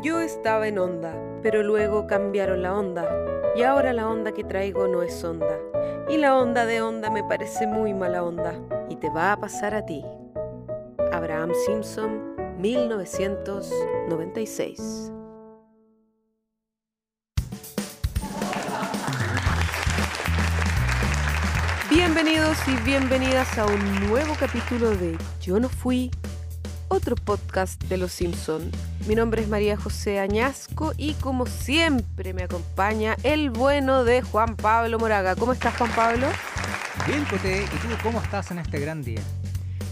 Yo estaba en onda, pero luego cambiaron la onda. Y ahora la onda que traigo no es onda. Y la onda de onda me parece muy mala onda. Y te va a pasar a ti. Abraham Simpson, 1996. Bienvenidos y bienvenidas a un nuevo capítulo de Yo no fui, otro podcast de Los Simpson. Mi nombre es María José Añasco y como siempre me acompaña el bueno de Juan Pablo Moraga. ¿Cómo estás Juan Pablo? Bien, Cote, ¿y tú cómo estás en este gran día?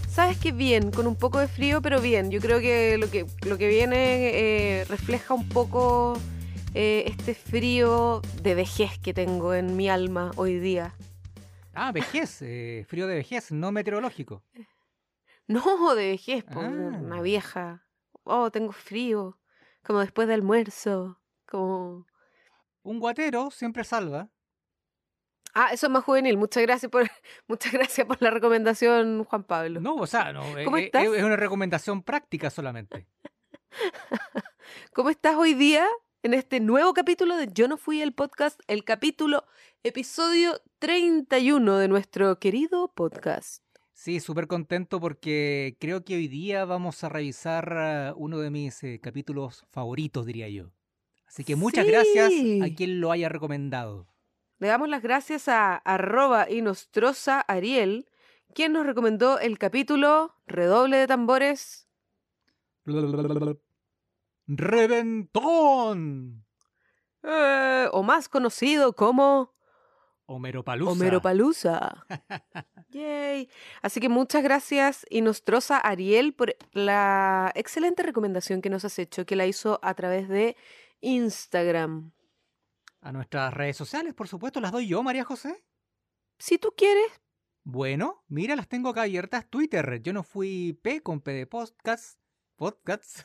Sabes que bien, con un poco de frío, pero bien. Yo creo que lo que, lo que viene eh, refleja un poco eh, este frío de vejez que tengo en mi alma hoy día. Ah, vejez, eh, frío de vejez, no meteorológico. No, de vejez, po, Ah. una vieja. Oh, tengo frío. Como después del almuerzo. Como. Un guatero siempre salva. Ah, eso es más juvenil. Muchas gracias por, muchas gracias por la recomendación, Juan Pablo. No, o sea, no, ¿Cómo eh, estás? Es, es una recomendación práctica solamente. ¿Cómo estás hoy día en este nuevo capítulo de Yo no fui el podcast? El capítulo, episodio 31 de nuestro querido podcast. Sí, súper contento porque creo que hoy día vamos a revisar ah, uno de mis eh, capítulos favoritos, diría yo. Así que muchas gracias a quien lo haya recomendado. Le damos las gracias a arroba y nostrosa Ariel, quien nos recomendó el capítulo Redoble de tambores. ¡Reventón! eh, o más conocido como Homero Palusa. Homero Palusa. Yay. Así que muchas gracias y nostrosa Ariel por la excelente recomendación que nos has hecho, que la hizo a través de Instagram. A nuestras redes sociales, por supuesto, las doy yo, María José. Si tú quieres, Bueno, mira, las tengo acá abiertas. Twitter, yo no fui P con P de podcast. Podcasts.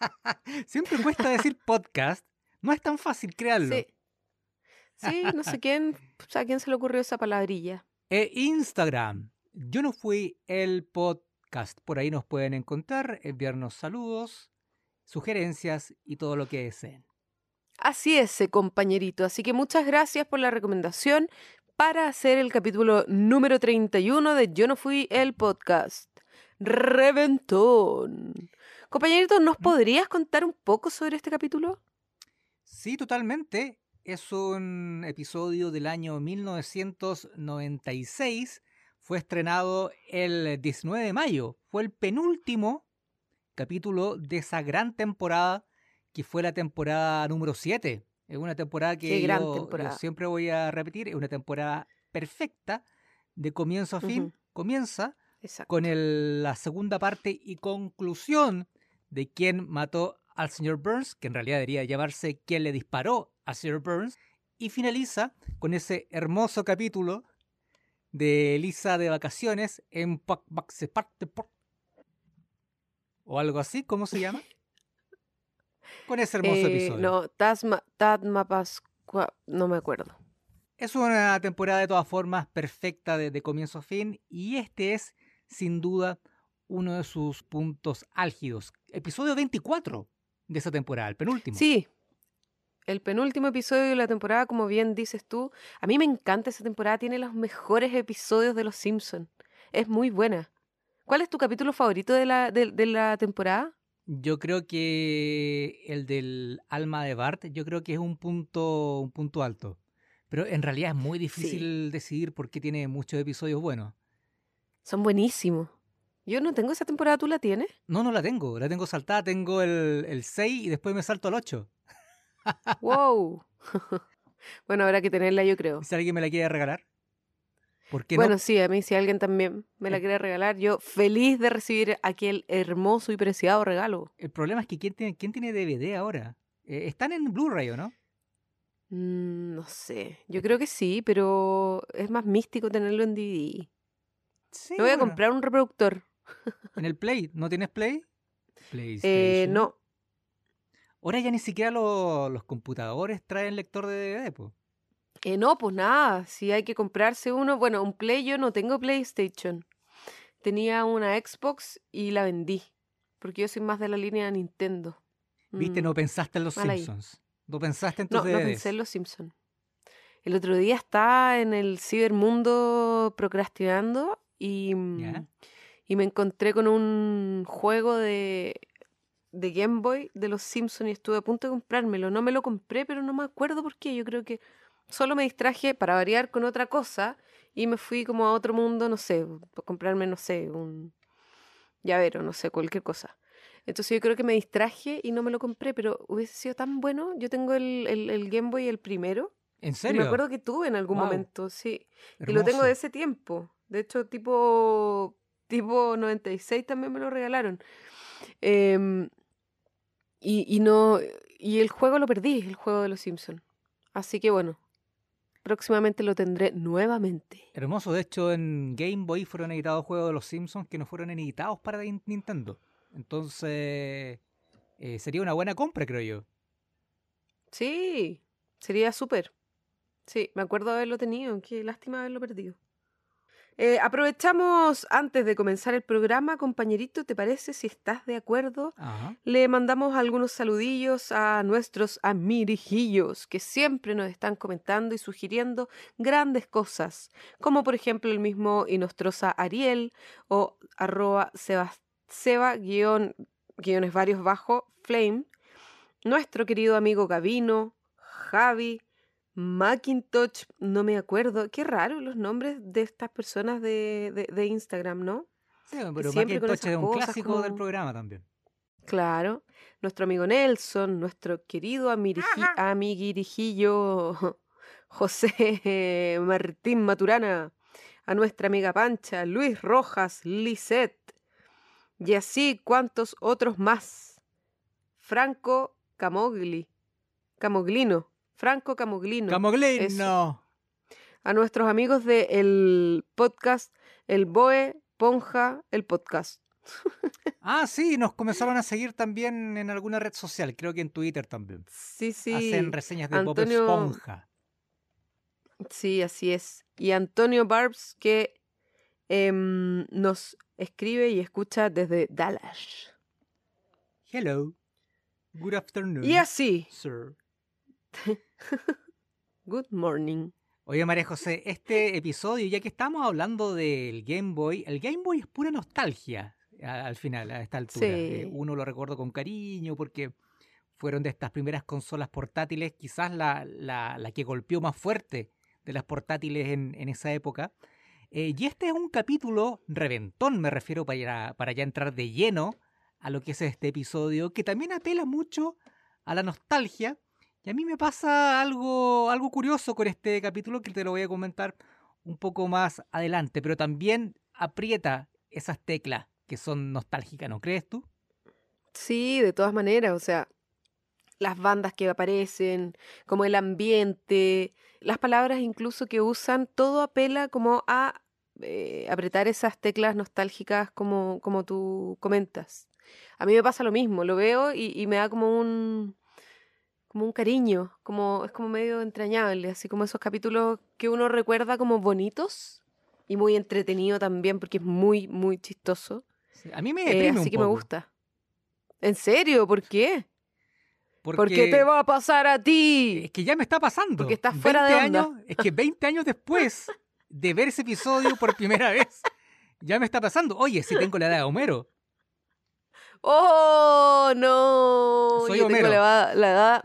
Siempre cuesta decir podcast. No es tan fácil crearlo. sí. Sí, no sé quién, pues, a quién se le ocurrió esa palabrilla. E Instagram, yo no fui el podcast. Por ahí nos pueden encontrar, enviarnos saludos, sugerencias y todo lo que deseen. Así es, eh, compañerito. Así que muchas gracias por la recomendación para hacer el capítulo número 31 de Yo no fui el podcast. Reventón. Compañerito, ¿nos podrías contar un poco sobre este capítulo? Sí, totalmente. Es un episodio del año 1996. Fue estrenado el 19 de mayo. Fue el penúltimo capítulo de esa gran temporada que fue la temporada número 7. Es una temporada que yo- siempre voy a repetir. Es una temporada perfecta de comienzo a fin. Comienza Exacto. con el- la segunda parte y conclusión de quién mató al señor Burns, que en realidad debería llamarse quién le disparó al señor Burns, y finaliza con ese hermoso capítulo de Elisa de vacaciones en Pac- Pac- se parte por- o algo así, ¿cómo se llama? Con ese hermoso Eh, episodio. No, Tasma, Tadma Pascua, no me acuerdo. Es una temporada de todas formas perfecta de, de comienzo a fin y este es sin duda uno de sus puntos álgidos. Episodio 24 de esa temporada, el penúltimo. Sí, el penúltimo episodio de la temporada, como bien dices tú. A mí me encanta esa temporada, tiene los mejores episodios de Los Simpson. Es muy buena. ¿Cuál es tu capítulo favorito de la, de, de la temporada? Yo creo que el del alma de Bart, yo creo que es un punto, un punto alto. Pero en realidad es muy difícil decidir porque tiene muchos episodios buenos. Son buenísimos. Yo no tengo esa temporada, ¿tú la tienes? No, no la tengo, la tengo saltada, tengo el, el 6 y después me salto al 8. ¡Wow! bueno, habrá que tenerla, yo creo. Si alguien me la quiere regalar. ¿Por qué Bueno, no? sí, a mí si alguien también me la Eh. quiere regalar, yo feliz de recibir aquel hermoso y preciado regalo. El problema es que ¿quién tiene, quién tiene DVD ahora? Eh, están en Blu-ray, ¿o no? Mm, no sé, yo creo que sí, pero es más místico tenerlo en DVD. Sí, Me voy a comprar un reproductor. En el Play. ¿No tienes Play? Eh, no, Ahora ya ni siquiera lo- los computadores traen lector de DVD, po. eh, no, pues nada, si hay que comprarse uno, bueno, un Play yo no tengo PlayStation. Tenía una Xbox y la vendí, porque yo soy más de la línea Nintendo. Viste, Mm. no pensaste en los Mal ahí. Simpsons. No pensaste en tus No, no pensé en Los Simpsons. El otro día estaba en el cibermundo procrastinando y, mm, y me encontré con un juego de, de Game Boy de Los Simpsons y estuve a punto de comprármelo. No me lo compré, pero no me acuerdo por qué. Yo creo que solo me distraje para variar con otra cosa y me fui como a otro mundo, no sé, a comprarme, no sé, un llavero, no sé, cualquier cosa. Entonces yo creo que me distraje y no me lo compré, pero hubiese sido tan bueno. Yo tengo el, el- el Game Boy el primero. ¿En serio? me acuerdo que tuve en algún momento, sí. Y lo tengo de ese tiempo. De hecho, tipo, tipo 96 también me lo regalaron. Em, y, y no. Y el juego lo perdí, el juego de los Simpsons. Así que bueno. Próximamente lo tendré nuevamente. Hermoso. De hecho, en Game Boy fueron editados juegos de los Simpsons que no fueron editados para Nin- Nintendo. Entonces, eh, sería una buena compra, creo yo. Sí, sería súper. Sí, me acuerdo de haberlo tenido. Qué lástima haberlo perdido. Eh, aprovechamos antes de comenzar el programa, compañerito, ¿te parece? Si estás de acuerdo, Ajá. le mandamos algunos saludillos a nuestros amirijillos que siempre nos están comentando y sugiriendo grandes cosas, como por ejemplo el mismo Inostrosa Ariel o arroba sebas- seba guion, guiones varios bajo flame, nuestro querido amigo Gavino, Javi, Macintosh, no me acuerdo, qué raro los nombres de estas personas de, de- de Instagram, ¿no? Sí, pero siempre Macintosh es un clásico del programa también. Claro, nuestro amigo Nelson, nuestro querido amiguirijillo José Martín Maturana, a nuestra amiga Pancha, Luis Rojas, Lisette, y así cuantos otros más. Franco Camogli, Camoglino, Franco Camoglino. ¡Camoglino! a nuestros amigos del podcast El Boe Ponja, el podcast. Ah, sí, nos comenzaron a seguir también en alguna red social, creo que en Twitter también. Sí, sí. Hacen reseñas de Bob Antonio- Esponja. Sí, así es. Y Antonio Barbs que em, nos escribe y escucha desde Dallas. Hello. Good afternoon. Y así, Sir. good morning. Oye, María José, este episodio, ya que estamos hablando del Game Boy, el Game Boy es pura nostalgia al final, a esta altura. Eh, Sí. uno lo recuerda con cariño porque fueron de estas primeras consolas portátiles, quizás la, la- la que golpeó más fuerte de las portátiles en, en esa época. Eh, y este es un capítulo reventón, me refiero para para ya entrar de lleno a lo que es este episodio, que también apela mucho a la nostalgia. Y a mí me pasa algo, algo curioso con este capítulo que te lo voy a comentar un poco más adelante, pero también aprieta esas teclas que son nostálgicas, ¿no crees tú? Sí, de todas maneras, o sea, las bandas que aparecen, como el ambiente, las palabras incluso que usan, todo apela como a eh, apretar esas teclas nostálgicas como, como tú comentas. A mí me pasa lo mismo, lo veo y, y me da como un como un cariño, como es como medio entrañable, así como esos capítulos que uno recuerda como bonitos y muy entretenido también porque es muy muy chistoso. Sí, A mí me Eh, deprime así un que me gusta. ¿En serio? ¿Por qué? Porque ¿Por qué te va a pasar a Es ti? que ya me está pasando. Porque estás fuera de 20 onda. años- es que 20 años después de ver ese episodio por primera vez, ya me está pasando. Oye, si tengo la edad de Homero. ¡Oh, no! Soy yo tengo Homero. la, edad- la edad.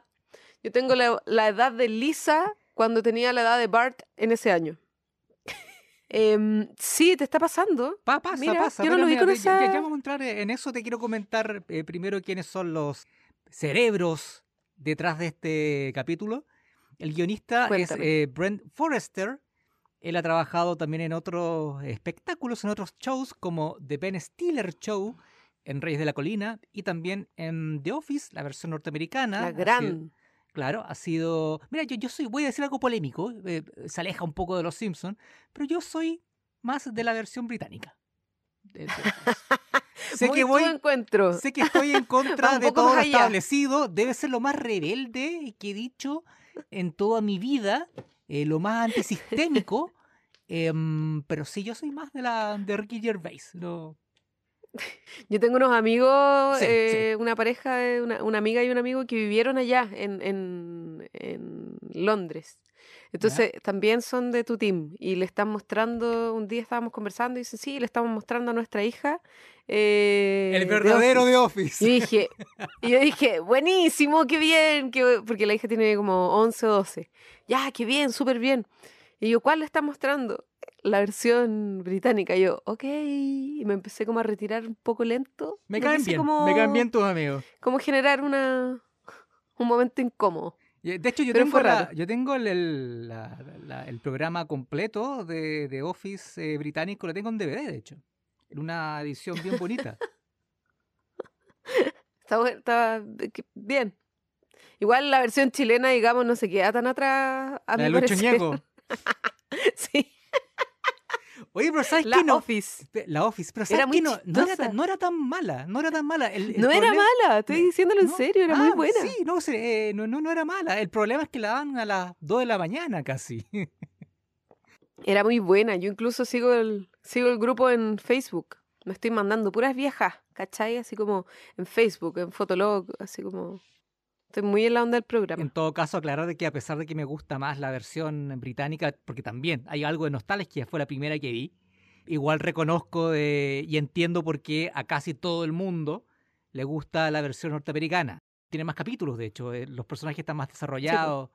Yo tengo la, la edad de Lisa cuando tenía la edad de Bart en ese año. Em, sí, te está pasando. Pa- pasa, Mira, pasa. yo no lo vi con ya- ya, esa- vamos a entrar en eso. Te quiero comentar eh, primero quiénes son los cerebros detrás de este capítulo. El guionista Cuéntame. es eh, Brent Forrester. Él ha trabajado también en otros espectáculos, en otros shows como The Ben Stiller Show en Reyes de la Colina y también en The Office, la versión norteamericana. La gran. Claro, ha sido. Mira, yo, yo soy, voy a decir algo polémico, eh, se aleja un poco de los Simpsons, pero yo soy más de la versión británica. De- de- sé Muy que voy, encuentro. sé que estoy en contra de todo lo allá. establecido. Debe ser lo más rebelde que he dicho en toda mi vida, eh, lo más antisistémico. em, pero sí, yo soy más de la de Ricky Gervais. No, Yo tengo unos amigos, Sí, eh, una pareja, una, una amiga y un amigo que vivieron allá en, en, en Londres. Entonces también son de tu team y le están mostrando, un día estábamos conversando y dicen, sí, le estamos mostrando a nuestra hija. eh, el verdadero Office". de Office. Y dije, y yo dije, buenísimo, qué bien, qué bu-", porque la hija tiene como 11 o 12. Ya, qué bien, súper bien. Y yo, ¿cuál le está mostrando? La versión británica. Yo, ok. Y me empecé como a retirar un poco lento. Me caen bien, como, me caen bien tus amigos. Como generar una, un momento incómodo. De hecho, yo Pero tengo, la- yo tengo el, el- la- la- el programa completo de, de Office eh, británico, lo tengo en DVD, de hecho. En una edición bien bonita. Está, está bien. Igual la versión chilena, digamos, no se queda tan atrás. A la mi de Lucho parecer. Ñeco. Sí, Oye, pero ¿sabes la qué? No, Office. La Office, pero Era ¿sabes muy qué? No, no, era tan, no era tan mala, no era tan mala. El- el No era problema- mala, estoy diciéndolo en no, serio, era muy ah, buena. Sí, no, eh, no, no, no era mala. El problema es que la dan a las 2 de la mañana casi. Era muy buena. Yo incluso sigo el, sigo el grupo en Facebook. Me estoy mandando puras viejas, ¿cachai? Así como en Facebook, en Fotolog, así como... Estoy muy en la onda del programa. En todo caso, aclarar de que a pesar de que me gusta más la versión británica, porque también hay algo de nostalgia, fue la primera que vi, igual reconozco de- y entiendo por qué a casi todo el mundo le gusta la versión norteamericana. Tiene más capítulos, de hecho, eh, los personajes están más desarrollados,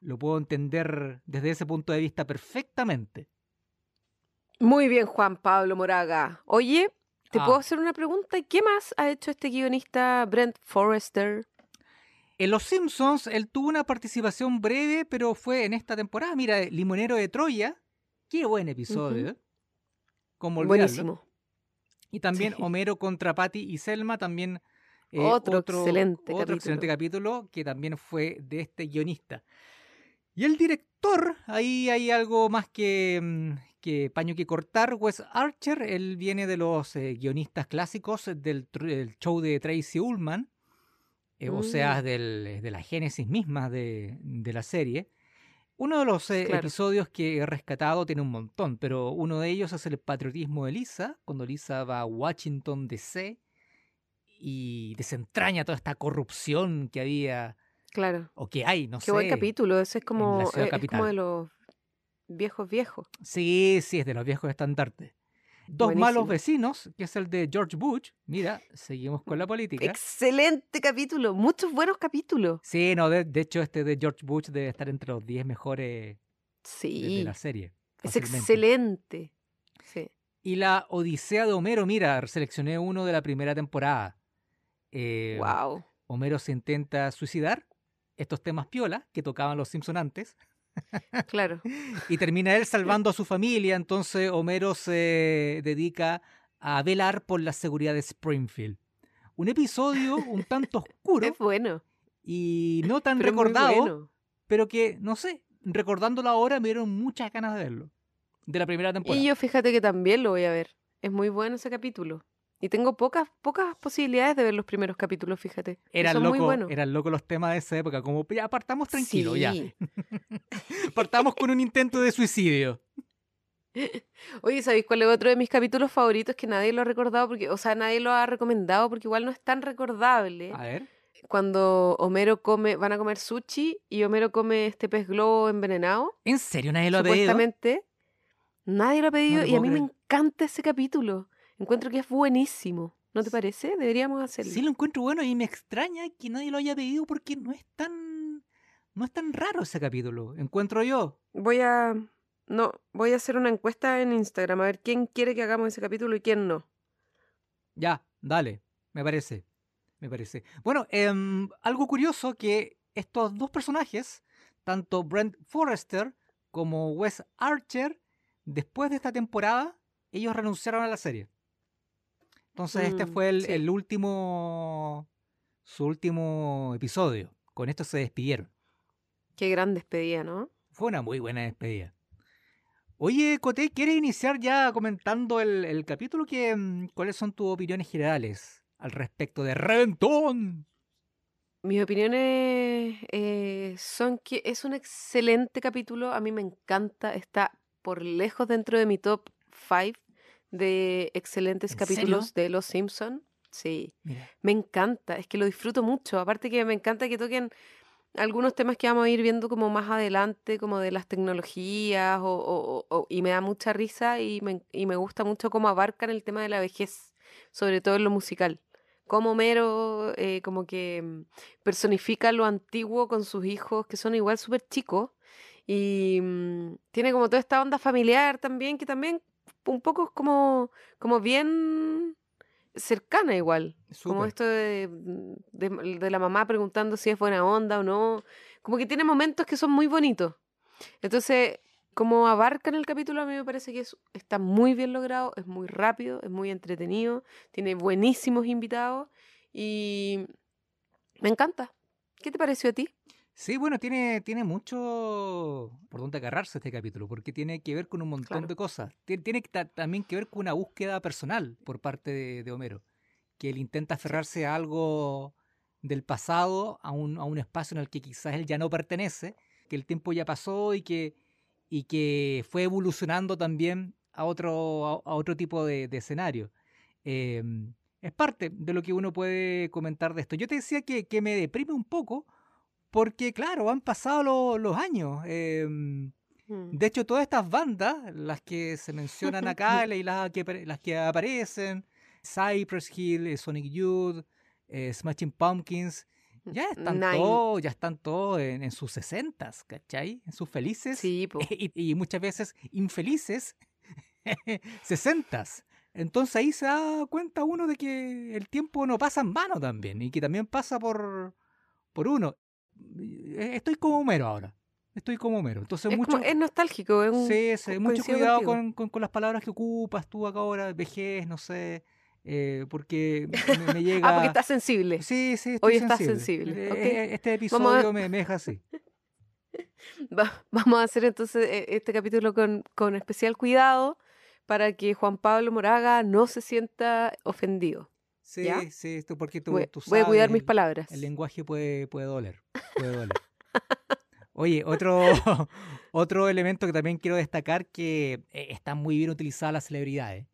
lo puedo entender desde ese punto de vista perfectamente. Muy bien, Juan Pablo Moraga. Oye, ¿te Ah. puedo hacer una pregunta? ¿Qué más ha hecho este guionista Brent Forrester? En Los Simpsons, él tuvo una participación breve, pero fue en esta temporada. Mira, Limonero de Troya, qué buen episodio. ¿eh? Buenísimo. Y también Sí. Homero contra Patty y Selma, también eh, Otro excelente otro capítulo. excelente capítulo que también fue de este guionista. Y el director, ahí hay algo más que, mm, que paño que cortar. Wes Archer, él viene de los eh, guionistas clásicos del show de Tracy Ullman, eh, o sea, Mm. del- de la génesis misma de, de la serie. Uno de los eh, Claro. episodios que he rescatado tiene un montón, pero uno de ellos es el patriotismo de Lisa, cuando Lisa va a Washington DC y desentraña toda esta corrupción que había Claro. o que hay, no Qué sé. buen capítulo. Ese es como, eh, es como de los viejos viejos. Sí, sí, es de los viejos estandartes. Dos malos vecinos, que es el de George Bush. Mira, seguimos con la política. Excelente capítulo. Muchos buenos capítulos. Sí, no, de, de hecho este de George Bush debe estar entre los 10 mejores de, de Sí. la serie. Es excelente. Sí. Y la Odisea de Homero, mira, seleccioné uno de la primera temporada. Eh, Wow. Homero se intenta suicidar, estos temas piola que tocaban los Simpson antes, Claro. y termina él salvando a su familia, entonces Homero se dedica a velar por la seguridad de Springfield. Un episodio un tanto oscuro Es bueno. y no tan Pero recordado, bueno. pero que, no sé, recordándolo ahora me dieron muchas ganas de verlo. De la primera temporada. Y yo fíjate que también lo voy a ver. Es muy bueno ese capítulo. Y tengo pocas, pocas posibilidades de ver los primeros capítulos, fíjate. Eran locos buenos. eran locos los temas de esa época, como ya partamos tranquilo, ya. Partamos con un intento de suicidio. Oye, ¿sabéis cuál es otro de mis capítulos favoritos que nadie lo ha recordado? Porque, o sea, nadie lo ha recomendado porque igual no es tan recordable. A ver. Cuando Homero come, van a comer sushi y Homero come este pez globo envenenado. ¿En serio nadie lo ha pedido? Supuestamente. Nadie lo ha pedido te y a mí me encanta ese capítulo. Encuentro que es buenísimo. ¿No te parece? Deberíamos hacerlo. Sí lo encuentro bueno y me extraña que nadie lo haya pedido porque no es tan no es tan raro ese capítulo, encuentro yo. Voy a. No, voy a hacer una encuesta en Instagram a ver quién quiere que hagamos ese capítulo y quién no. Ya, dale, me parece. Me parece. Bueno, em, algo curioso que estos dos personajes, tanto Brent Forrester como Wes Archer, después de esta temporada, ellos renunciaron a la serie. Entonces este Mm, fue el, sí. el último, su último episodio. Con esto se despidieron. Qué gran despedida, ¿no? Fue una muy buena despedida. Oye, Coté, ¿quieres iniciar ya comentando el, el capítulo? Que, mm, ¿Cuáles son tus opiniones generales al respecto de Reventón? Mis opiniones eh, son que es un excelente capítulo. A mí me encanta. Está por lejos dentro de mi top 5 de excelentes ¿En capítulos de Los Simpson. Sí, Mira, me encanta, es que lo disfruto mucho. Aparte que me encanta que toquen algunos temas que vamos a ir viendo como más adelante, como de las tecnologías, o, o- o- y me da mucha risa y me, y me gusta mucho cómo abarcan el tema de la vejez, sobre todo en lo musical. Como Homero eh, como que mm, personifica lo antiguo con sus hijos, que son igual súper chicos, y mm, tiene como toda esta onda familiar también, que también un poco como, como bien cercana igual. Como esto de, mm, de- de la mamá preguntando si es buena onda o no. Como que tiene momentos que son muy bonitos. Entonces, como abarcan el capítulo, a mí me parece que es- está muy bien logrado, es muy rápido, es muy entretenido, tiene buenísimos invitados y me encanta. ¿Qué te pareció a ti? Sí, bueno, tiene, tiene mucho por dónde agarrarse este capítulo, porque tiene que ver con un montón Claro. de cosas. Tiene, también que ver con una búsqueda personal por parte de, de Homero, que él intenta aferrarse a algo del pasado, a un, a un espacio en el que quizás él ya no pertenece, que el tiempo ya pasó y que, y que fue evolucionando también a otro, a, a otro tipo de, de escenario. Eh, es parte de lo que uno puede comentar de esto. Yo te decía que, que me deprime un poco porque, claro, han pasado lo- los años. em, Mm. de hecho, todas estas bandas, las que se mencionan acá y las que, las que aparecen, Cypress Hill, eh, Sonic Youth, eh, Smashing Pumpkins, ya están todos, ya están todos en, en sus sesentas, ¿cachai? En sus felices Sí, y, y muchas veces infelices sesentas. Entonces ahí se da cuenta uno de que el tiempo no pasa en vano también y que también pasa por, por uno. Eh, Estoy como Homero ahora. Estoy como Homero. Entonces Es, mucho, como- es nostálgico, es un... sí, mucho cuidado con, con- con las palabras que ocupas tú acá ahora, vejez, no sé, eh, porque me, me llega... Ah, porque estás sensible. Sí, sí, estoy Hoy estás sensible. Eh, Este a- episodio me, me deja así. Va- vamos a hacer entonces este capítulo con, con especial cuidado para que Juan Pablo Moraga no se sienta ofendido. Sí, ¿Ya? sí, esto porque tú, Voy, tú voy a cuidar sabes, mis palabras. El lenguaje puede, puede doler. Puede doler. Oye, otro, otro elemento que también quiero destacar que eh, están muy bien utilizadas las celebridades.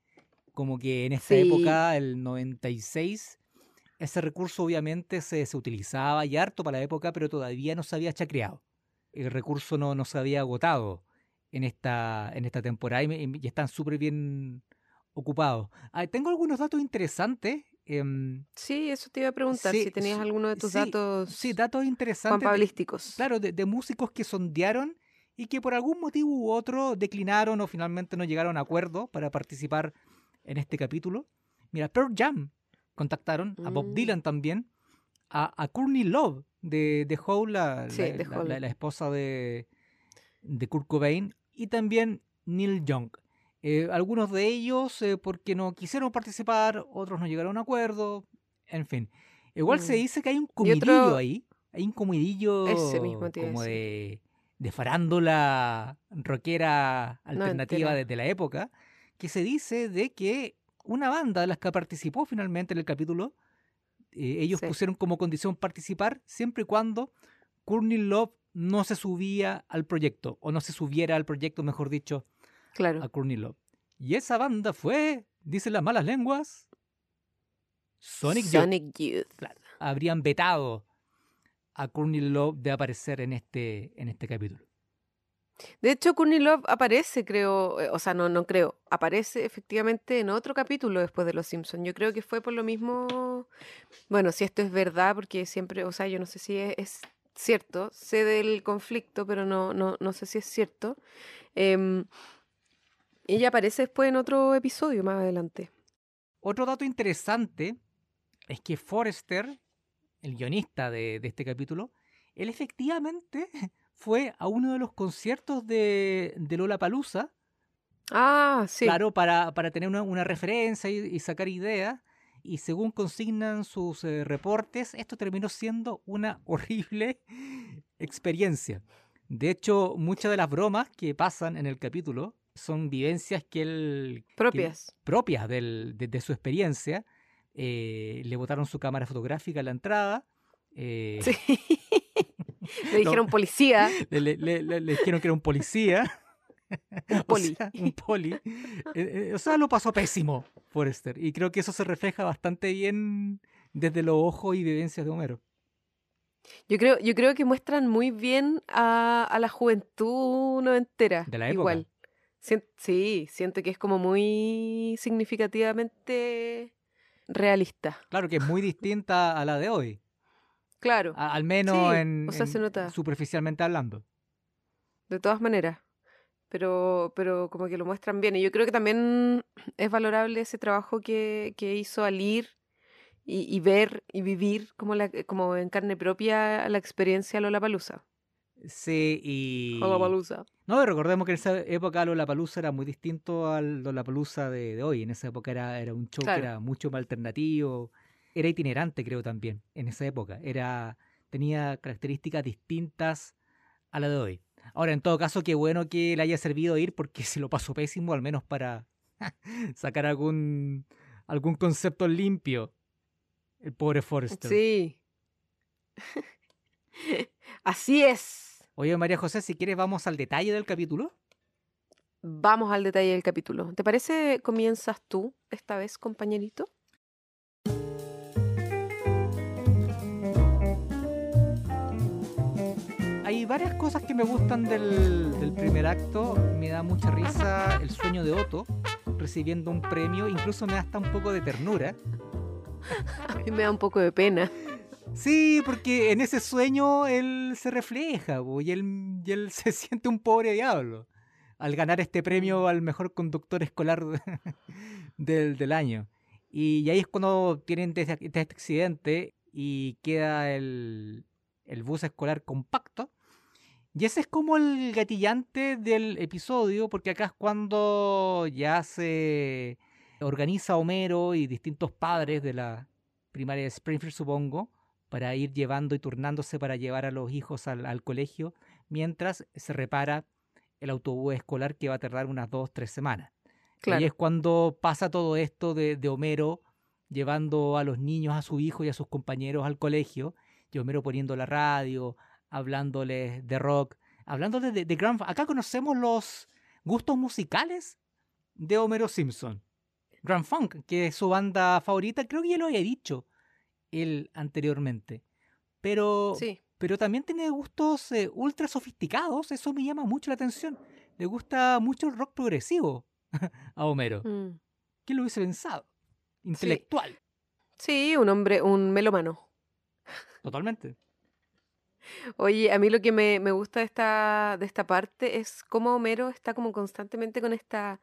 Como que en esta Sí. época, el 96, ese recurso obviamente se, se utilizaba y harto para la época, pero todavía no se había chacreado. El recurso no, no se había agotado en esta, en esta temporada y, y están súper bien ocupados. Ah, tengo algunos datos interesantes. Em, Sí, eso te iba a preguntar, Sí, si tenías alguno de tus sí, datos Sí, datos Juan interesantes. de-. Claro, de, de músicos que sondearon y que por algún motivo u otro declinaron o finalmente no llegaron a acuerdo para participar en este capítulo. Mira, Pearl Jam contactaron, a Bob Mm. Dylan también, a, a Courtney Love de, de Hole, la, Sí, la- de la- Hole. la- la esposa de, de Kurt Cobain, y también Neil Young. Eh, algunos de ellos eh, porque no quisieron participar, otros no llegaron a un acuerdo, en fin. Igual se Mm. dice que hay un comidillo otro- ahí, hay un comidillo Ese mismo como de, de farándula rockera alternativa desde la época, que se dice de que una banda de las que participó finalmente en el capítulo, eh, ellos Sí. pusieron como condición participar siempre y cuando Courtney Love no se subía al proyecto, o no se subiera al proyecto, mejor dicho, Claro. a Courtney Love. Y esa banda fue, dicen las malas lenguas, Sonic Youth. Sonic Youth. Habrían vetado a Courtney Love de aparecer en este, en este capítulo. De hecho, Courtney Love aparece, creo, eh, o sea, no, no creo, aparece efectivamente en otro capítulo después de Los Simpsons. Yo creo que fue por lo mismo, bueno, si esto es verdad, porque siempre, o sea, yo no sé si es, es cierto, sé del conflicto, pero no, no, no sé si es cierto. Em, ella aparece después en otro episodio más adelante. Otro dato interesante es que Forrester, el guionista de, de este capítulo, él efectivamente fue a uno de los conciertos de, de Lola Palusa, Ah, sí. claro, para, para tener una, una referencia y, y sacar ideas. Y según consignan sus eh, reportes, esto terminó siendo una horrible experiencia. De hecho, muchas de las bromas que pasan en el capítulo son vivencias que él Propias. propias del- de, de su experiencia. Eh, le botaron su cámara fotográfica en la entrada. eh, Sí. Le dijeron policía. le, le- le- le- le dijeron que era un policía. Un O poli. sea, un poli. Eh, o sea, lo pasó pésimo Forrester. Y creo que eso se refleja bastante bien desde los ojos y vivencias de Homero. Yo creo, yo creo que muestran muy bien a, a la juventud noventera. De la época. Igual. Sí, siento que es como muy significativamente realista. Claro que es muy distinta a la de hoy. Claro, a- al menos Sí, en, o sea, en- se nota. superficialmente hablando. de todas maneras. Pero, pero como que lo muestran bien. Y yo creo que también es valorable ese trabajo que, que hizo al ir y, y ver y vivir como, la, como en carne propia la experiencia Lollapalooza. Sí, y... Lollapalooza. No, recordemos que en esa época Lollapalooza era muy distinto al Lollapalooza de, de hoy. En esa época era, era un show Claro. que era mucho más alternativo. Era itinerante, creo, también, en esa época. Era, tenía características distintas a la de hoy. Ahora, en todo caso, qué bueno que le haya servido ir porque se lo pasó pésimo, al menos para sacar algún, algún concepto limpio. El pobre Forrester. Sí. Así es. Oye, María José, si quieres vamos al detalle del capítulo. Vamos al detalle del capítulo. ¿Te parece comienzas tú esta vez, compañerito? Hay varias cosas que me gustan del, del primer acto. Me da mucha risa el sueño de Otto recibiendo un premio. Incluso me da hasta un poco de ternura. A mí me da un poco de pena. Sí, porque en ese sueño él se refleja po, y, él, y él se siente un pobre diablo al ganar este premio al mejor conductor escolar del, del año. Y, y ahí es cuando tienen este, este accidente y queda el, el bus escolar compacto. Y ese es como el gatillante del episodio, porque acá es cuando ya se organiza Homero y distintos padres de la primaria de Springfield, supongo, para ir llevando y turnándose para llevar a los hijos al, al colegio, mientras se repara el autobús escolar que va a tardar unas dos, tres semanas. Y Claro. ahí es cuando pasa todo esto de, de Homero llevando a los niños, a su hijo y a sus compañeros al colegio, y Homero poniendo la radio, hablándoles de rock, hablándoles de, de Grand... Acá conocemos los gustos musicales de Homero Simpson. Grand Funk, que es su banda favorita, creo que ya lo había dicho él anteriormente. Pero, Sí. pero también tiene gustos eh, ultra sofisticados, eso me llama mucho la atención. Le gusta mucho el rock progresivo a Homero. Mm. ¿Quién lo hubiese pensado? Intelectual, Sí, un hombre, un melómano. totalmente. Oye, a mí lo que me, me gusta de esta, de esta parte es cómo Homero está como constantemente con esta,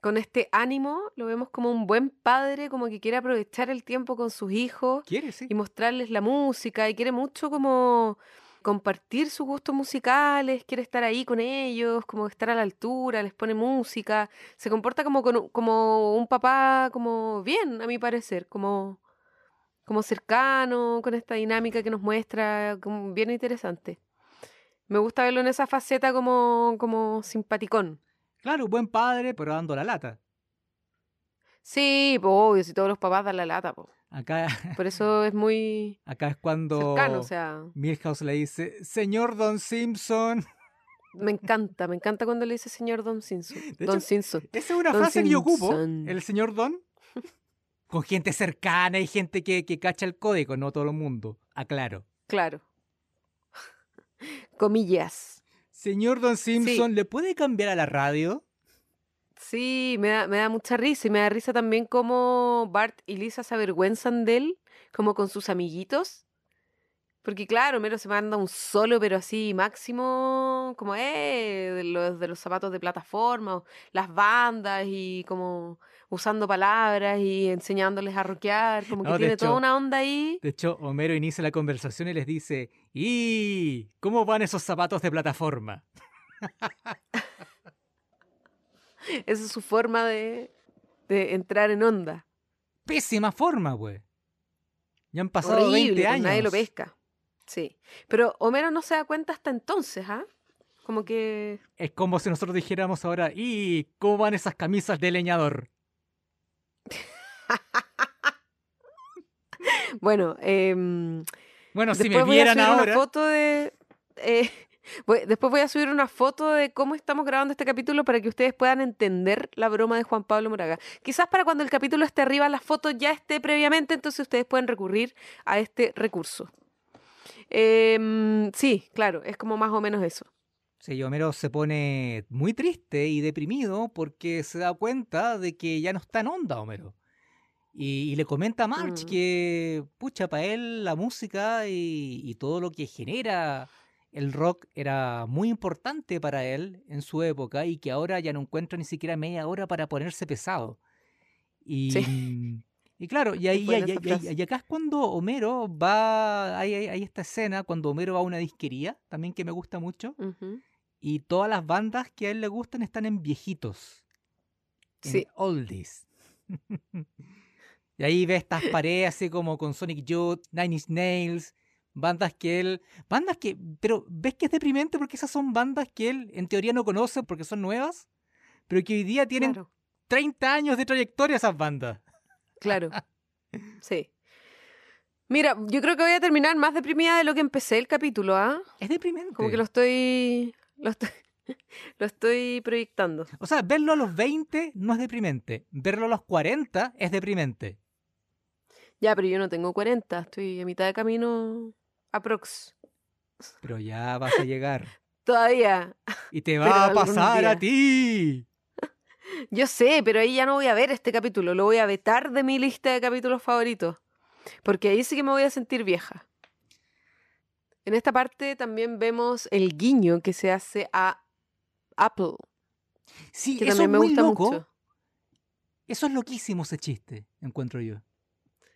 con este ánimo, lo vemos como un buen padre, como que quiere aprovechar el tiempo con sus hijos ¿Quiere? Sí. y mostrarles la música y quiere mucho como compartir sus gustos musicales, quiere estar ahí con ellos, como estar a la altura, les pone música, se comporta como, con un- como un papá como bien, a mi parecer, como, como cercano, con esta dinámica que nos muestra, como bien interesante. Me gusta verlo en esa faceta como, como simpaticón. Claro, buen padre, pero dando la lata. Sí, pues obvio, si todos los papás dan la lata, po. Acá, por eso es muy acá es cuando cercano, o sea... Milhouse le dice, señor Don Simpson. Me encanta, me encanta cuando le dice señor Don Simpson. De Don hecho, Simpson. Esa es una Don frase que yo ocupo, el señor Don. Con gente cercana y gente que, que cacha el código, no todo el mundo. Aclaro. Claro. Comillas. Señor Don Simpson, ¿le puede cambiar a la radio? Sí, me da, me da mucha risa y me da risa también como Bart y Lisa se avergüenzan de él, como con sus amiguitos. Porque claro, Mero se manda un solo, pero así máximo, como eh, de los, de los zapatos de plataforma, o las bandas y como usando palabras y enseñándoles a rockear, como que No, tiene toda una onda ahí. De hecho, Homero inicia la conversación y les dice, ¿y cómo van esos zapatos de plataforma? Esa es su forma de, de entrar en onda. Pésima forma, güey. Ya han pasado Horrible, 20 pues, años. nadie lo pesca. Sí. Pero Homero no se da cuenta hasta entonces, ¿ah? Como que. Es como si nosotros dijéramos ahora, ¿y cómo van esas camisas de leñador? Bueno, em, Bueno, si me voy a vieran ahora... una foto de. eh, Voy- después voy a subir una foto de cómo estamos grabando este capítulo para que ustedes puedan entender la broma de Juan Pablo Moraga. Quizás para cuando el capítulo esté arriba, la foto ya esté previamente, entonces ustedes pueden recurrir a este recurso. Em, sí, claro, es como más o menos eso. Sí, Homero se pone muy triste y deprimido porque se da cuenta de que ya no está en onda, Homero. Y, y le comenta a Marge Mm. que, pucha, para él la música y, y todo lo que genera el rock era muy importante para él en su época y que ahora ya no encuentra ni siquiera media hora para ponerse pesado. Y, Sí. y claro, y, ahí, y- acá es cuando Homero va, hay, hay- hay esta escena cuando Homero va a una disquería, también que me gusta mucho, Ujú. y todas las bandas que a él le gustan están en viejitos. En Sí. oldies. y ahí ve estas paredes así como con Sonic Youth, Nine Inch Nails, bandas que él... Bandas que... Pero ves que es deprimente porque esas son bandas que él en teoría no conoce porque son nuevas, pero que hoy día tienen Claro, 30 años de trayectoria esas bandas. claro. Sí. Mira, yo creo que voy a terminar más deprimida de lo que empecé el capítulo, ¿ah? Es deprimente. Como que lo estoy. Lo estoy, lo estoy proyectando. O sea, verlo a los 20 no es deprimente. Verlo a los 40 es deprimente. Ya, pero yo no tengo 40, estoy a mitad de camino aprox. Pero ya vas a llegar. Todavía. Y te Pero va a pasar a ti. Yo sé, pero ahí ya no voy a ver este capítulo, lo voy a vetar de mi lista de capítulos favoritos. Porque ahí sí que me voy a sentir vieja. En esta parte también vemos el guiño que se hace a Apple, Sí, que eso es también me muy gusta loco. mucho. Eso es loquísimo ese chiste, encuentro yo.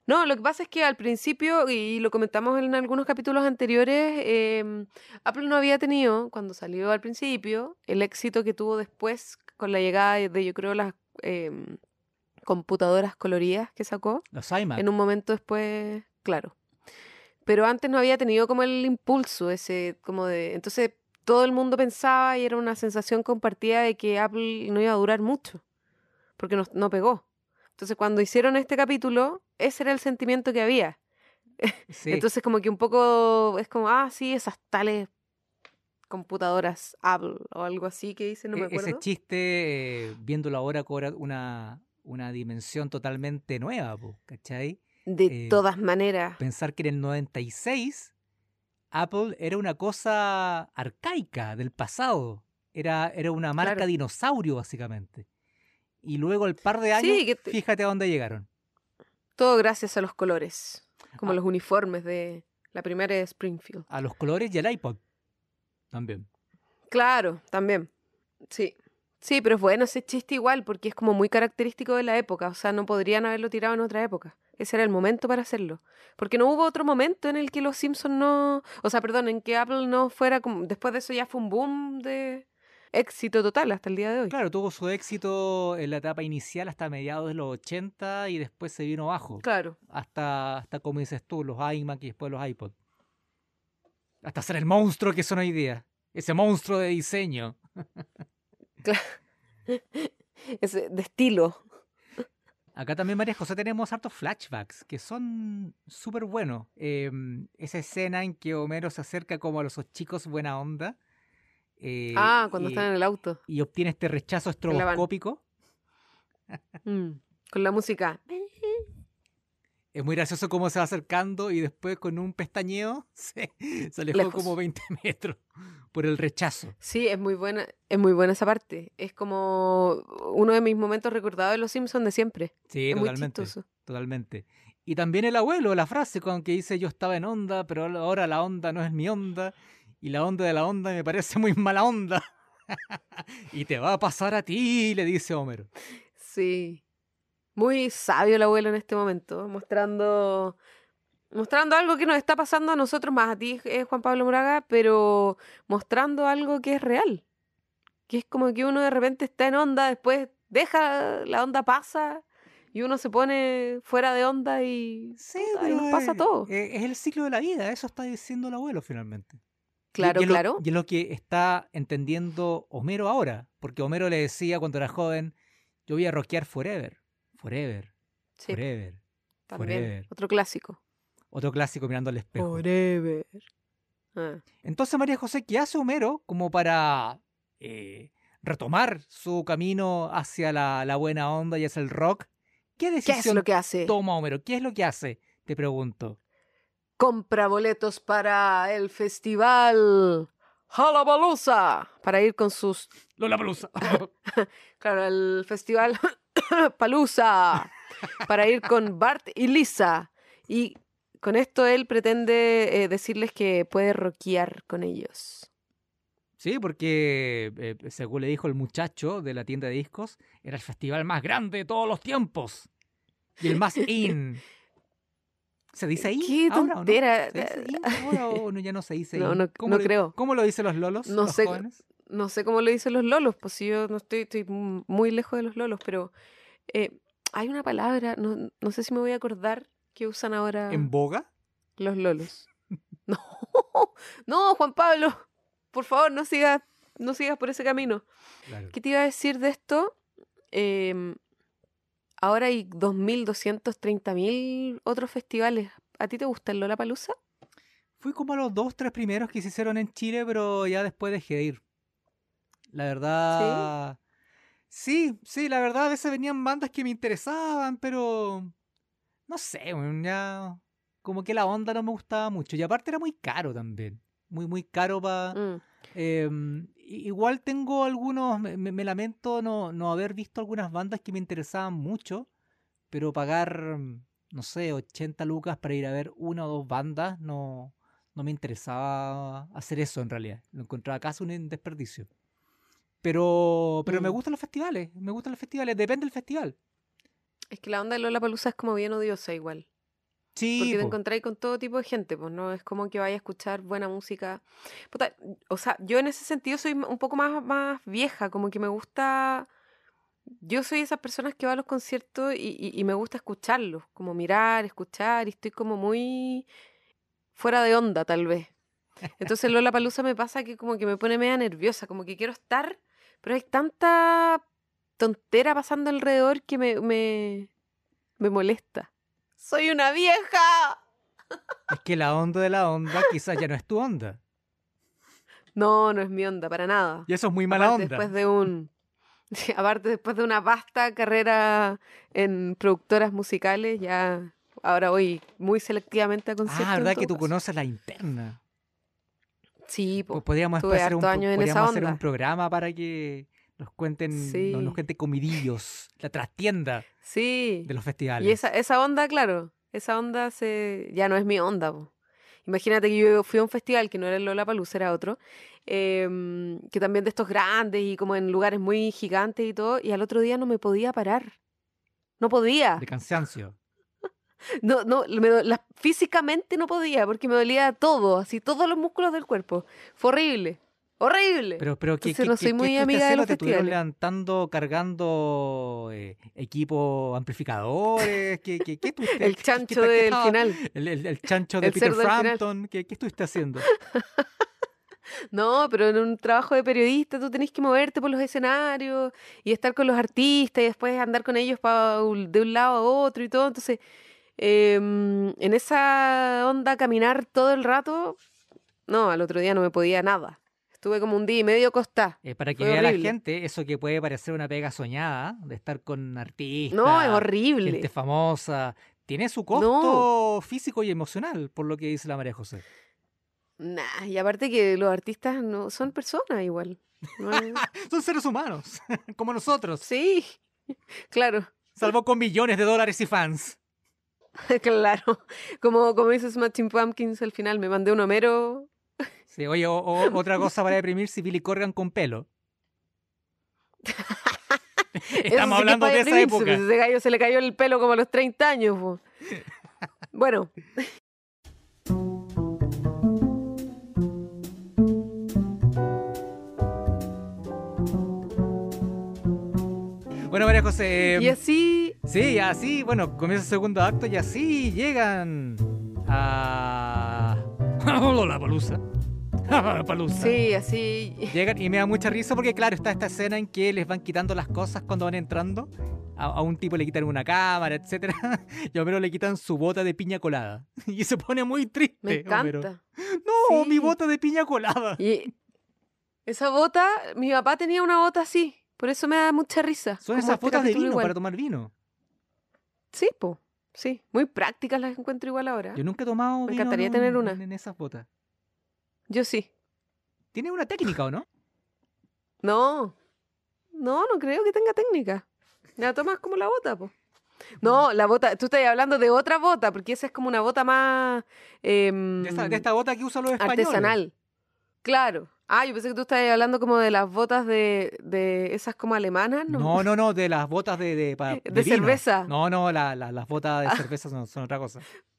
No, lo que pasa es que al principio, y lo comentamos en algunos capítulos anteriores, em, Apple no había tenido, cuando salió al principio, el éxito que tuvo después con la llegada de, yo creo, las em, computadoras coloridas que sacó. Los iMac. En un momento después, claro. Pero antes no había tenido como el impulso ese, como de... Entonces todo el mundo pensaba y era una sensación compartida de que Apple no iba a durar mucho, porque no, no pegó. Entonces cuando hicieron este capítulo, ese era el sentimiento que había. Sí. Entonces como que un poco es como, ah, sí, esas tales computadoras Apple o algo así que dicen, no me E- acuerdo. Ese chiste, eh, viéndolo ahora, cobra una, una dimensión totalmente nueva, po, ¿cachai? De eh, todas maneras. Pensar que en el 96 Apple era una cosa arcaica del pasado. Era, era una marca Claro. dinosaurio, básicamente. Y luego, al par de años, Sí, que te- fíjate a dónde llegaron. Todo gracias a los colores, como Ah. los uniformes de la primera de Springfield. A los colores y al iPod. También. Claro, también. Sí. Sí, pero es bueno ese chiste igual porque es como muy característico de la época. O sea, no podrían haberlo tirado en otra época. Ese era el momento para hacerlo. Porque no hubo otro momento en el que los Simpsons no... O sea, perdón, en que Apple no fuera como... Después de eso ya fue un boom de éxito total hasta el día de hoy. Claro, tuvo su éxito en la etapa inicial hasta mediados de los 80 y después se vino bajo. Claro. Hasta, hasta como dices tú, los iMac y después los iPod. Hasta ser el monstruo que son hoy día. Ese monstruo de diseño. Ese de estilo. Acá también, María José, tenemos hartos flashbacks que son súper buenos. Eh, esa escena en que Homero se acerca como a los chicos buena onda. Eh, ah, cuando y, están en el auto. y obtiene este rechazo estroboscópico. Mm, Con la música. Es muy gracioso cómo se va acercando y después con un pestañeo se, se alejó Lejos. como 20 metros por el rechazo. Sí, es muy buena, es muy buena esa parte. Es como uno de mis momentos recordados de Los Simpsons de siempre. Sí, es totalmente. Totalmente. Y también el abuelo, la frase con que dice yo estaba en onda, pero ahora la onda no es mi onda. Y la onda de la onda me parece muy mala onda. y te va a pasar a ti, le dice Homero. Sí. Muy sabio el abuelo en este momento, mostrando mostrando algo que nos está pasando a nosotros más a ti, eh, Juan Pablo Moraga, pero mostrando algo que es real. Que es como que uno de repente está en onda, después deja, la onda pasa y uno se pone fuera de onda y, Sí, puta, y nos pasa es- todo. Es, es el ciclo de la vida, eso está diciendo el abuelo finalmente. Claro, y es lo- claro. y es lo que está entendiendo Homero ahora. Porque Homero le decía cuando era joven, yo voy a rockear forever. Forever. Sí, Forever. también. forever. Otro clásico. Otro clásico mirando al espejo. Forever. Ah. Entonces, María José, ¿qué hace Homero como para eh, retomar su camino hacia la, la buena onda y hacia el rock? ¿Qué ¿Qué decisión es lo que hace? toma Homero? ¿Qué es lo que hace? Te pregunto. Compra boletos para el festival Halabalusa para ir con sus Lola Palusa. Claro, el festival Palusa para ir con Bart y Lisa. Y con esto él pretende eh, decirles que puede rockear con ellos. Sí, porque eh, según le dijo el muchacho de la tienda de discos, era el festival más grande de todos los tiempos. Y el más in. ¿Se dice in? ¡Qué ahora, o no? ¿Se dice ahora o no, ya no se dice No, in? no- ¿Cómo no le- creo. ¿Cómo lo dicen los lolos? No los sé. jóvenes? No sé cómo lo dicen los lolos, pues si yo no estoy, estoy muy lejos de los lolos, pero eh, hay una palabra, no, no sé si me voy a acordar, que usan ahora ¿En boga? los lolos. No, no, Juan Pablo, por favor, no sigas, no sigas por ese camino. Claro. ¿Qué te iba a decir de esto? Em, ahora hay 2.200, 30.000 otros festivales. ¿A ti te gusta el Lollapalooza? Fui como a los dos, tres primeros que se hicieron en Chile, pero ya después dejé de ir. La verdad. Sí, sí, la verdad, a veces venían bandas que me interesaban, pero. No sé, ya. Como que la onda no me gustaba mucho. Y aparte era muy caro también. Muy, muy caro para. Mm. Igual tengo algunos. Me, me- me lamento no, no haber visto algunas bandas que me interesaban mucho, pero pagar, no sé, 80 lucas para ir a ver una o dos bandas no, no me interesaba hacer eso en realidad. Lo encontraba casi un desperdicio. Pero, pero me Mm. gustan los festivales, me gustan los festivales, depende del festival. Es que la onda de Lollapalooza es como bien odiosa igual. Sí, Porque te po. encontráis con todo tipo de gente, pues no es como que vaya a escuchar buena música. Puta, o sea, yo en ese sentido soy un poco más, más vieja, como que me gusta. Yo soy esas personas que va a los conciertos y, y- y me gusta escucharlos, como mirar, escuchar, y estoy como muy fuera de onda, tal vez. Entonces Lola Palusa me pasa que como que me pone media nerviosa, como que quiero estar, pero hay tanta tontera pasando alrededor que me, me, me molesta. ¡Soy una vieja! Es que la onda de la onda quizás ya no es tu onda. No, no es mi onda, para nada. Y eso es muy mala Aparte, onda. Después de un. aparte, después de una vasta carrera en productoras musicales, ya ahora voy muy selectivamente a conciertos. Ah, ¿verdad que tú caso. conoces la interna? Sí, Pues po. podríamos tuve después hacer un, podríamos hacer un programa para que nos cuenten, Sí. nos comidillos, la trastienda Sí. de los festivales. Y esa, esa onda, claro, esa onda se ya no es mi onda. po. Imagínate que yo fui a un festival que no era el Lollapalooza, era otro, em, que también de estos grandes y como en lugares muy gigantes y todo, y al otro día no me podía parar. No podía. De cansancio. No, no, me la- físicamente no podía porque me dolía todo, así todos los músculos del cuerpo. Fue horrible, horrible. Pero, pero ¿qué, Entonces qué- no soy qué muy amiga de los ¿Te estuvieron levantando, cargando eh, equipo amplificadores? ¿Qué, qué, qué estuviste- el chancho del estaba- final. El, el- el chancho de El Peter. Frampton. ¿Qué, ¿Qué estuviste haciendo? No, pero en un trabajo de periodista tú tenés que moverte por los escenarios y estar con los artistas y después andar con ellos pa un- de un lado a otro y todo. Entonces, em, en esa onda caminar todo el rato, no, al otro día no me podía nada. Estuve como un día y medio acostada. Eh, para que Fue vea la horrible. gente eso que puede parecer una pega soñada, de estar con artistas, No, es horrible. gente famosa. Tiene su costo físico y emocional, por lo que dice la María José. Nah, y aparte que los artistas no son personas igual. No Son seres humanos, como nosotros, sí, claro, salvo con millones de dólares y fans. claro. Como, como dice Smashing Pumpkins al final, me mandé un Homero. Sí, oye, o- o- otra cosa para deprimirse, Billy Corgan con pelo. Sí Estamos es hablando de esa época. pues, se le cayó el pelo como a los 30 años. po. Bueno, Bueno, María José. y así, Sí, así, bueno, comienza el segundo acto y así llegan a. la palusa. sí, así. Llegan y me da mucha risa porque, claro, está esta escena en que les van quitando las cosas cuando van entrando. A, a un tipo le quitan una cámara, etcétera Y a Homero le quitan su bota de piña colada. Y se pone muy triste. Me Homero. encanta. No, ¡Oh, mi bota de piña colada! Y esa bota, mi papá tenía una bota así. Por eso me da mucha risa. Son esas este botas de vino igual. para tomar vino. Sí, po. Sí. Muy prácticas las encuentro igual ahora. Yo nunca he tomado Me vino encantaría en- tener una. En esas botas. Yo sí. Tiene una técnica, ¿o no? No. No, no creo que tenga técnica. La tomas como la bota, po. No, la bota, tú estás hablando de otra bota, porque esa es como una bota más em, De esta, de esta bota que usan los españoles. artesanal. Claro. Ah, yo pensé que tú estabas hablando como de las botas de, de esas como alemanas, ¿no? No, no, no, de las botas de, de, pa- De cerveza. No, no, la- la- las botas de Ah. cerveza son, son otra cosa.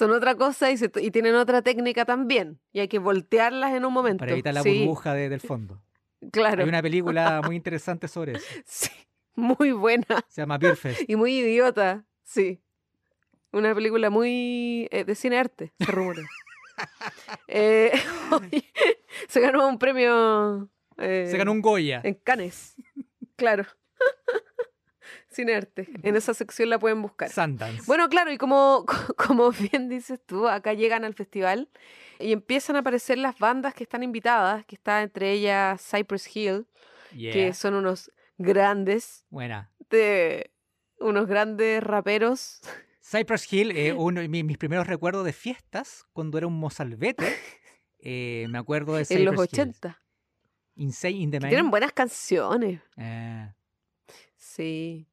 Son otra cosa y, se y tienen otra técnica también. Y hay que voltearlas en un momento. Para evitar la sí, burbuja de- del fondo. Claro. Hay una película muy interesante sobre eso. Sí, muy buena Se llama Beer Fest. y muy idiota. Sí. Una película muy eh, de cine arte, se rumora. Eh, se ganó un premio. eh, Se ganó un Goya. En Cannes. Claro. En esa sección la pueden buscar. Sundance. Bueno, claro, y como, como bien dices tú, acá llegan al festival y empiezan a aparecer las bandas que están invitadas, que está entre ellas Cypress Hill, Yeah. que son unos grandes, Buena. de, unos grandes raperos. Cypress Hill, eh, uno de mi- mis primeros recuerdos de fiestas, cuando era un mozalbete, eh, me acuerdo de Cypress en los Hill. 80. Insane in the tienen buenas canciones. Eh, Sí.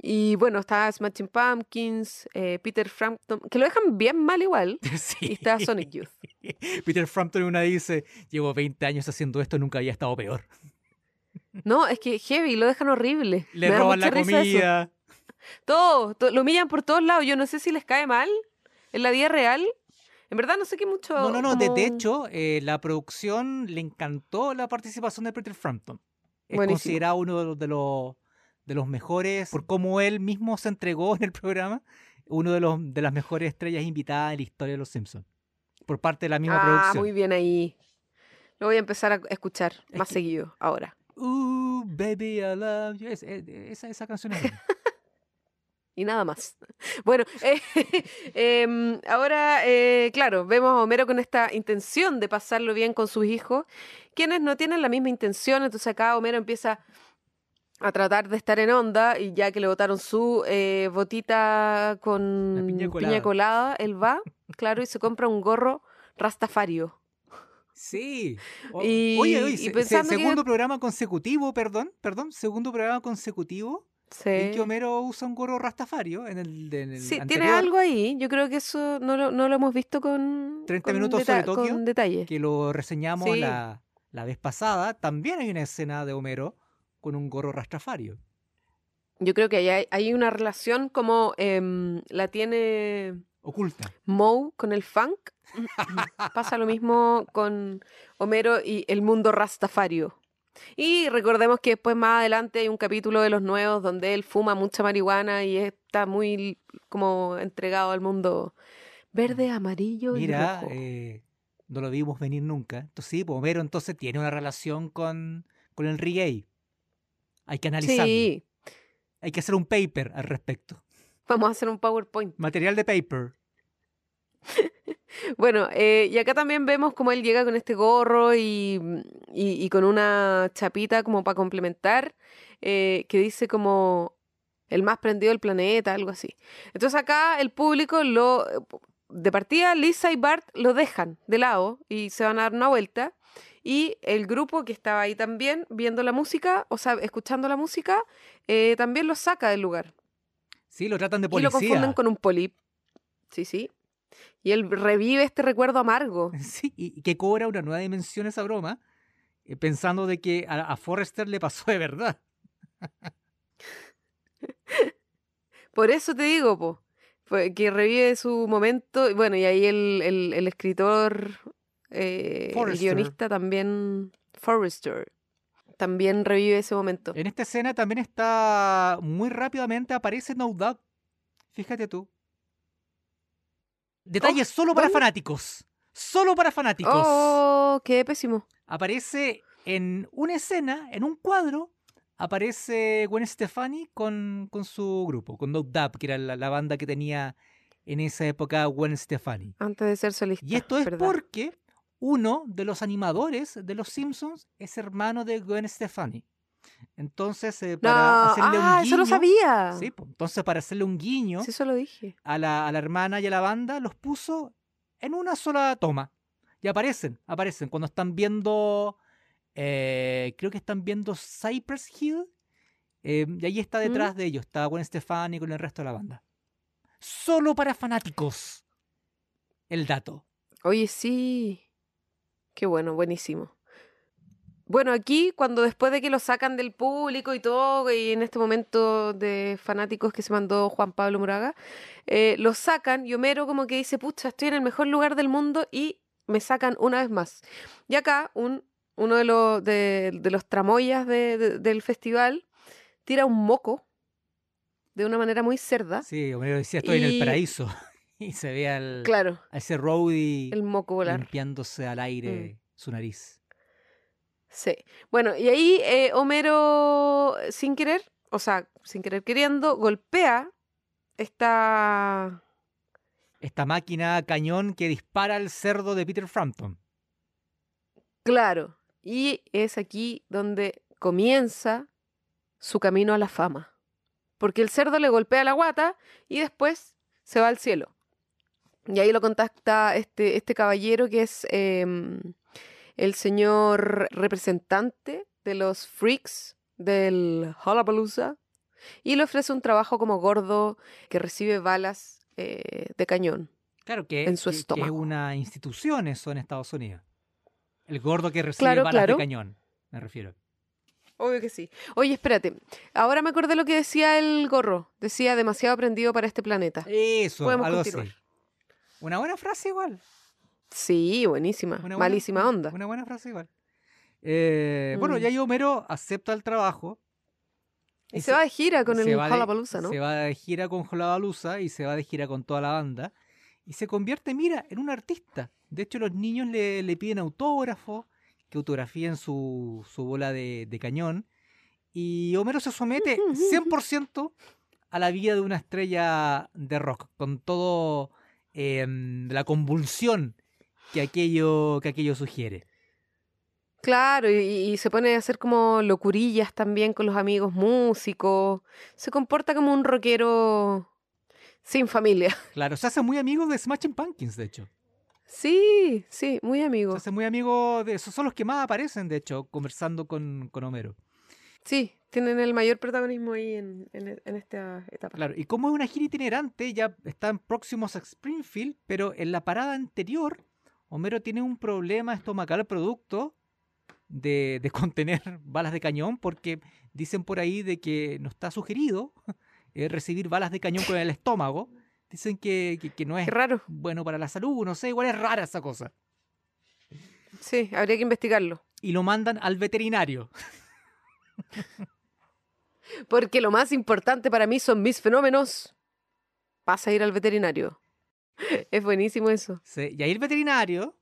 Y bueno, está Smashing Pumpkins, eh, Peter Frampton, que lo dejan bien mal igual. sí. Y está Sonic Youth. Peter Frampton una dice, llevo 20 años haciendo esto, nunca había estado peor. No, es que heavy, lo dejan horrible. Le Me roban la comida. Todo, to- lo humillan por todos lados. Yo no sé si les cae mal en la vida real. En verdad no sé qué mucho. No, no, no. De, hecho, eh, la producción le encantó la participación de Peter Frampton. Es Buenísimo. considerado uno de los, de los de los mejores, por cómo él mismo se entregó en el programa, uno de los de las mejores estrellas invitadas en la historia de los Simpsons. Por parte de la misma ah, producción. muy bien ahí. Lo voy a empezar a escuchar Es más que- seguido ahora. Ooh, baby, I love you. Es- es- esa, esa canción es buena. Y nada más. Bueno, eh, em, ahora, eh, claro, vemos a Homero con esta intención de pasarlo bien con sus hijos, quienes no tienen la misma intención. Entonces acá Homero empieza a tratar de estar en onda y ya que le botaron su eh, botita con piña colada. piña colada, él va, claro, y se compra un gorro rastafario. Sí. O- Y- oye, oye, y se- se- pensando que- segundo programa consecutivo, perdón, perdón, segundo programa consecutivo en que Sí, Homero usa un gorro rastafario en el, en el Sí, tiene anterior, algo ahí. Yo creo que eso no lo, no lo hemos visto con, 30 con minutos sobre Tokio, con detalle. que lo reseñamos Sí. la, la vez pasada. También hay una escena de Homero con un gorro rastafario. Yo creo que hay, hay una relación como em, la tiene Oculta. Moe con el funk. Pasa lo mismo con Homero y el mundo rastafario. Y recordemos que después más adelante hay un capítulo de los nuevos donde él fuma mucha marihuana y está muy como entregado al mundo verde, amarillo y Mira, rojo. eh, no lo vimos venir nunca. Entonces sí, pues Homero entonces tiene una relación con, con el reggae. Hay que analizarlo. sí, Hay que hacer un paper al respecto. vamos a hacer un PowerPoint. Material de paper. Bueno, eh, y acá también vemos cómo él llega con este gorro y, y- y con una chapita como para complementar, eh, que dice como el más prendido del planeta, algo así. Entonces acá el público lo... De partida, Lisa y Bart lo dejan de lado y se van a dar una vuelta. Y el grupo que estaba ahí también viendo la música, o sea, escuchando la música, eh, también lo saca del lugar. Sí, lo tratan de Y policía. lo confunden con un polip. Sí, sí. Y él revive este recuerdo amargo. Sí, y y que cobra una nueva dimensión esa broma, eh, pensando de que a, a Forrester le pasó de verdad. Por eso te digo, po, que revive su momento. y Bueno, y ahí el, el- el escritor, eh, el guionista también, Forrester, también revive ese momento. En esta escena también está muy rápidamente aparece No Doubt. Fíjate tú. Detalles solo para ¿dónde? fanáticos. Solo para fanáticos. Oh, qué pésimo. Aparece en una escena, en un cuadro, aparece Gwen Stefani con, con su grupo, con No Doubt, que era la, la banda que tenía en esa época Gwen Stefani. Antes de ser solista. Y esto es ¿verdad? porque uno de los animadores de Los Simpsons es hermano de Gwen Stefani. Entonces, eh, No, para hacerle un ah, guiño. eso lo sabía. Sí, entonces para hacerle un guiño Sí, eso lo dije. a la, a la hermana y a la banda, los puso en una sola toma. Y aparecen, aparecen. Cuando están viendo, eh, creo que están viendo Cypress Hill. eh, y ahí está detrás de ellos, está Gwen Stefani con el resto de la banda. Solo para fanáticos. El dato. Oye, sí. Qué bueno, buenísimo. Bueno, aquí, cuando después de que lo sacan del público y todo, y en este momento de fanáticos que se mandó Juan Pablo Moraga, eh, lo sacan y Homero como que dice, pucha, estoy en el mejor lugar del mundo y me sacan una vez más. Y acá, un, uno de, los de, de los tramoyas de- de- del festival tira un moco de una manera muy cerda. Sí, Homero decía, estoy en el paraíso. Y se ve al, Claro, a ese roadie el moco volar. limpiándose al aire su nariz. Sí. Bueno, y ahí eh, Homero, sin querer, o sea, sin querer queriendo, golpea esta... Esta máquina cañón que dispara al cerdo de Peter Frampton. Claro. Y es aquí donde comienza su camino a la fama. Porque el cerdo le golpea la guata y después se va al cielo. Y ahí lo contacta este, este caballero que es em, el señor representante de los freaks del Hullabalooza y le ofrece un trabajo como gordo que recibe balas eh, de cañón. Claro que, En su que- que es estómago. una institución eso en Estados Unidos. El gordo que recibe Claro, balas claro. de cañón, me refiero. Obvio que sí. Oye, espérate. Ahora me acordé lo que decía el gorro. Decía demasiado aprendido para este planeta. Eso, Podemos algo continuar. así. Una buena frase igual. Sí, buenísima. Una buena- Malísima onda. Una buena frase igual. Eh, Bueno, Mm. ya Homero acepta el trabajo. Y se va de gira con el Hullabalooza, ¿no? Se va de gira con Hullabalooza y se va de gira con toda la banda. Y se convierte, mira, en un artista. De hecho, los niños le, le piden autógrafo, que autografíen su, su bola de, de cañón. Y Homero se somete 100% a la vida de una estrella de rock, con todo em, la convulsión que aquello, que aquello sugiere. Claro, y, y se pone a hacer como locurillas también con los amigos músicos. Se comporta como un rockero sin familia. Claro, se hace muy amigo de Smashing Pumpkins, de hecho. Sí, sí, muy Se amigo. hace muy amigo de esos. Son los que más aparecen, de hecho, conversando con, con Homero. Sí, tienen el mayor protagonismo ahí en, en- en esta etapa. Claro, y como es una gira itinerante, ya están próximos a Springfield, pero en la parada anterior, Homero tiene un problema estomacal producto de, de contener balas de cañón, porque dicen por ahí de que no está sugerido eh, recibir balas de cañón con el estómago. Dicen que, que- que no es raro. bueno para la salud, no sé, igual es rara esa cosa. Sí, habría que investigarlo. Y lo mandan al veterinario. Porque lo más importante para mí son mis fenómenos. Pasa a ir al veterinario. Es buenísimo eso. Sí, y ahí el veterinario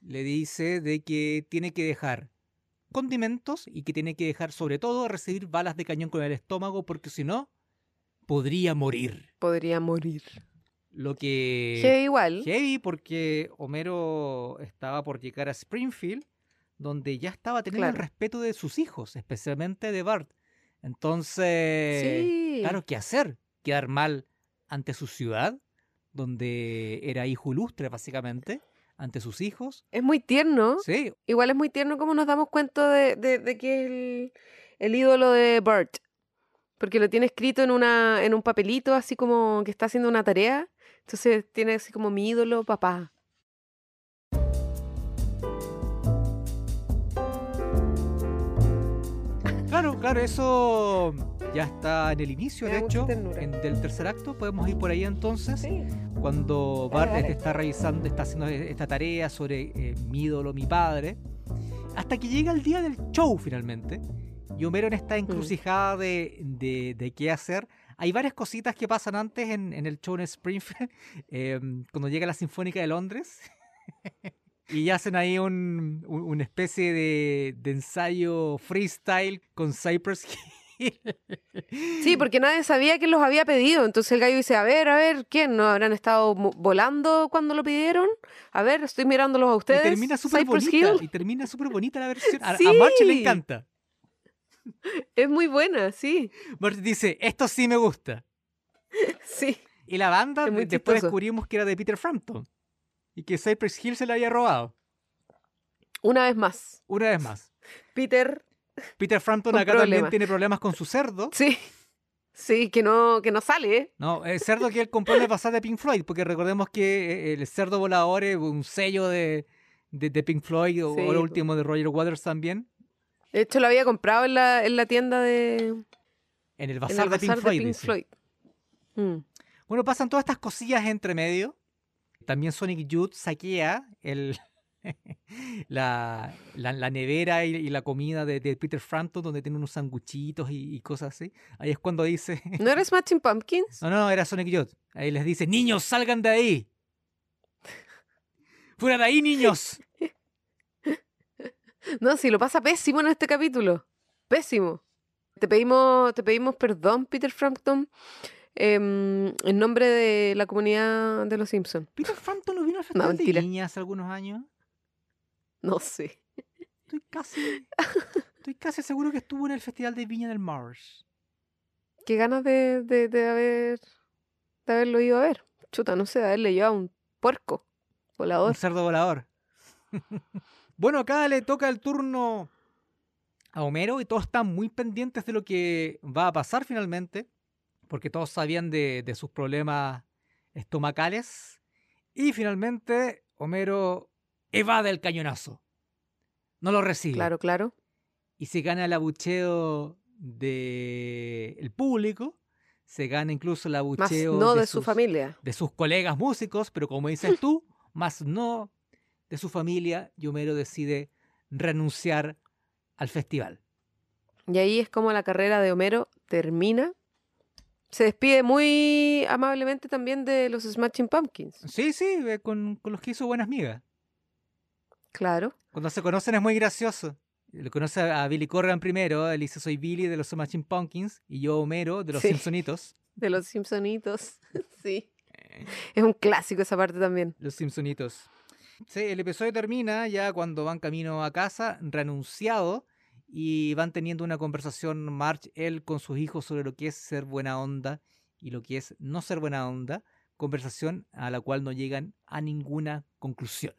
le dice de que tiene que dejar condimentos y que tiene que dejar sobre todo recibir balas de cañón con el estómago porque si no podría morir. Podría morir. Lo que Que igual. heavy porque Homero estaba por llegar a Springfield donde ya estaba teniendo el respeto de sus hijos, especialmente de Bart. Entonces, Sí. claro, ¿qué hacer? Quedar mal ante su ciudad, donde era hijo ilustre básicamente, ante sus hijos. Es muy tierno. Sí, Igual es muy tierno como nos damos cuenta de, de- de que es el, el ídolo de Bart. Porque lo tiene escrito en, una, en un papelito, así como que está haciendo una tarea. Entonces tiene así como mi ídolo, papá. Claro, claro, eso ya está en el inicio, de hecho, en- del tercer acto. Podemos ir por ahí entonces. Sí. cuando Dale, Bart dale. está revisando, está haciendo esta tarea sobre eh, mi ídolo, mi padre, hasta que llega el día del show finalmente. Y Homero en Mm. esta encrucijada de, de- de qué hacer. Hay varias cositas que pasan antes en, en el show en Springfield, eh, cuando llega la Sinfónica de Londres. Y hacen ahí un, un- una especie de, de ensayo freestyle con Cypress Hill. Sí, porque nadie sabía quién los había pedido. Entonces el gallo dice, a ver, a ver, ¿quién? ¿No habrán estado volando cuando lo pidieron? A ver, estoy mirándolos a Y ustedes. termina súper bonita. Hill. Y termina súper bonita la versión. A, a Sí. March le encanta. Es muy buena, sí. March dice, esto sí me gusta. Sí. Y la banda, después chistoso. descubrimos que era de Peter Frampton. Y que Cypress Hill se la había robado. Una vez más. Una vez más. Peter, Peter Frampton acá también tiene problemas con su cerdo. sí. Sí, que no, que no sale, ¿eh? No, el cerdo que él compró le pasó de Pink Floyd, porque recordemos que eh, el cerdo volador es un sello de, de, de Pink Floyd, o Sí, o lo último de Roger Waters también, De hecho, lo había comprado en la, en la tienda de, en el en bazar el de Pink bazar Floyd. de Pink dice. Floyd. Mm. Bueno, pasan todas estas cosillas entre medio. También Sonic Youth saquea el, la, la, la nevera y, y la comida de, de Peter Frampton, donde tiene unos sanguchitos y, y cosas así. Ahí es cuando dice... ¿No eres Smashing Pumpkins? No, no, era Sonic Youth. Ahí les dice, niños, salgan de ahí. Fuera de ahí, niños. No, sí, lo pasa pésimo en este capítulo. Pésimo. Te pedimos, te pedimos perdón, Peter Frampton, em, en nombre de la comunidad de los Simpsons. Peter Frampton no vino al festival de. Viña hace algunos años. No sé. Estoy casi, estoy casi seguro que estuvo en el festival de Viña del Mars. Qué ganas de, de, de haber de haberlo ido a ver. Chuta, no sé, de haberle llevado un puerco Un volador. cerdo volador. bueno, acá le toca el turno a Homero y todos están muy pendientes de lo que va a pasar finalmente, porque todos sabían de, de sus problemas estomacales. Y finalmente Homero evade el cañonazo. No lo recibe. Claro, claro. y se gana el abucheo del público, se gana incluso el Más abucheo no de, su sus, familia. de sus colegas músicos, pero como dices tú, más no de su familia, y Homero decide renunciar al festival. Y ahí es como la carrera de Homero termina. Se despide muy amablemente también de los Smashing Pumpkins. Sí, sí, eh, con, con los que hizo buenas migas. Claro. Cuando se conocen es muy gracioso. Lo conoce a Billy Corgan primero, él dice soy Billy de los Smashing Pumpkins y yo Homero de los Sí. Simpsonitos. De los Simpsonitos. sí. Eh, Es un clásico esa parte también. Los Simpsonitos. Sí, el episodio termina ya cuando van camino a casa, renunciado, y van teniendo una conversación March, él con sus hijos sobre lo que es ser buena onda y lo que es no ser buena onda. Conversación a la cual no llegan a ninguna conclusión.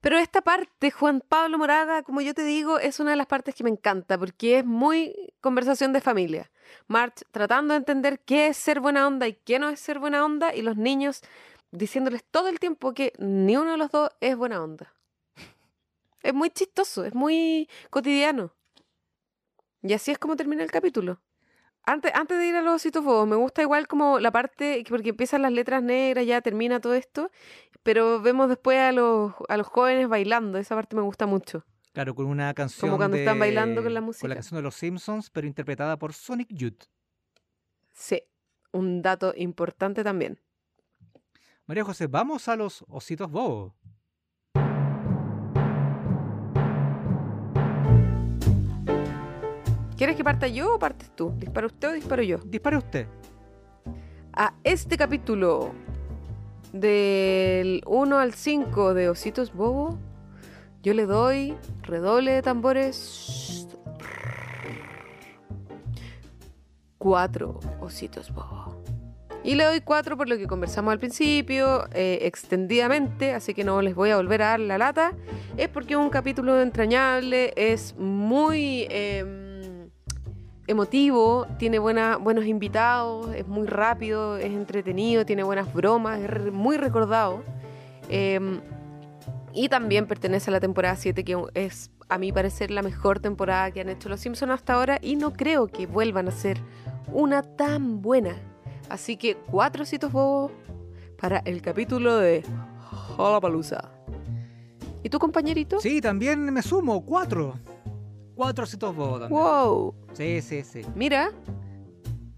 Pero esta parte, Juan Pablo Moraga, como yo te digo, es una de las partes que me encanta porque es muy conversación de familia. March tratando de entender qué es ser buena onda y qué no es ser buena onda y los niños diciéndoles todo el tiempo que ni uno de los dos es buena onda. Es muy chistoso, es muy cotidiano. Y así es como termina el capítulo. Antes, antes de ir a los ositos bobos, me gusta igual como la parte, porque empiezan las letras negras, ya termina todo esto, pero vemos después a los, a los jóvenes bailando, esa parte me gusta mucho. Claro, con una canción. cuando están bailando con la Con música. la canción de los Simpsons, pero interpretada por Sonic Youth. Sí, un dato importante también. María José, vamos a los ositos bobos. ¿Quieres que parta yo o partes tú? ¿Dispara usted o disparo yo? Dispare usted. A este capítulo del 1 al 5 de Ositos Bobo, yo le doy redoble de tambores. Cuatro ositos bobo. Y le doy cuatro por lo que conversamos al principio, eh, extendidamente, así que no les voy a volver a dar la lata. Es porque es un capítulo entrañable, es muy em, emotivo, tiene buena, buenos invitados, es muy rápido, es entretenido, tiene buenas bromas, es muy recordado. Em, y también pertenece a la temporada 7, que es, a mi parecer, la mejor temporada que han hecho los Simpsons hasta ahora. Y no creo que vuelvan a ser una tan buena. Así que cuatro ositos bobos para el capítulo de Hullabalooza. ¿Y tu compañerito? Sí, también me sumo. Cuatro. Cuatro ositos bobos también. Wow, Sí, sí, sí. mira.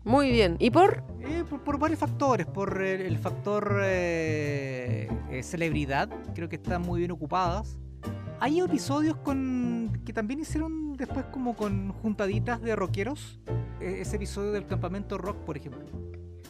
Muy bien. ¿Y por? Eh, por, por varios factores. Por el, el factor eh, eh, celebridad. Creo que están muy bien ocupadas. hay episodios con que también hicieron después como con juntaditas de rockeros. E- ese episodio del campamento rock, por ejemplo.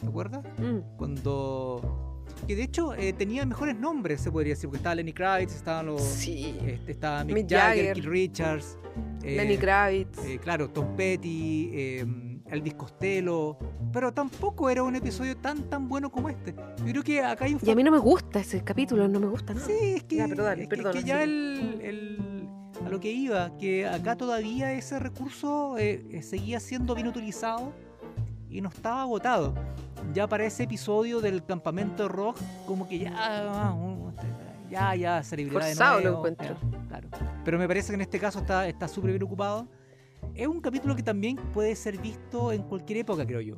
¿Te acuerdas? Mm. Cuando... Que de hecho eh, tenía mejores nombres, se podría decir, porque estaba Lenny Kravitz, estaban los... Sí. Este, estaba Mick, Mick Jagger, Jagger. Keith Richards, eh, Lenny Kravitz. eh, claro, Tom Petty, eh, Elvis Costello, pero tampoco era un episodio tan tan bueno como este. Yo creo que acá hay un y a mí no me gusta ese capítulo, no me gusta nada. Sí, es que, Ya, pero dale, es que- perdona, que ya el- a lo que iba, que acá todavía ese recurso eh, eh, seguía siendo bien utilizado y no estaba agotado. Ya para ese episodio del campamento rock, como que ya, ya, ya, celebridad de Forzado lo nuevo, encuentro. eh, claro. Pero me parece que en este caso está está súper bien ocupado. Es un capítulo que también puede ser visto en cualquier época, creo yo.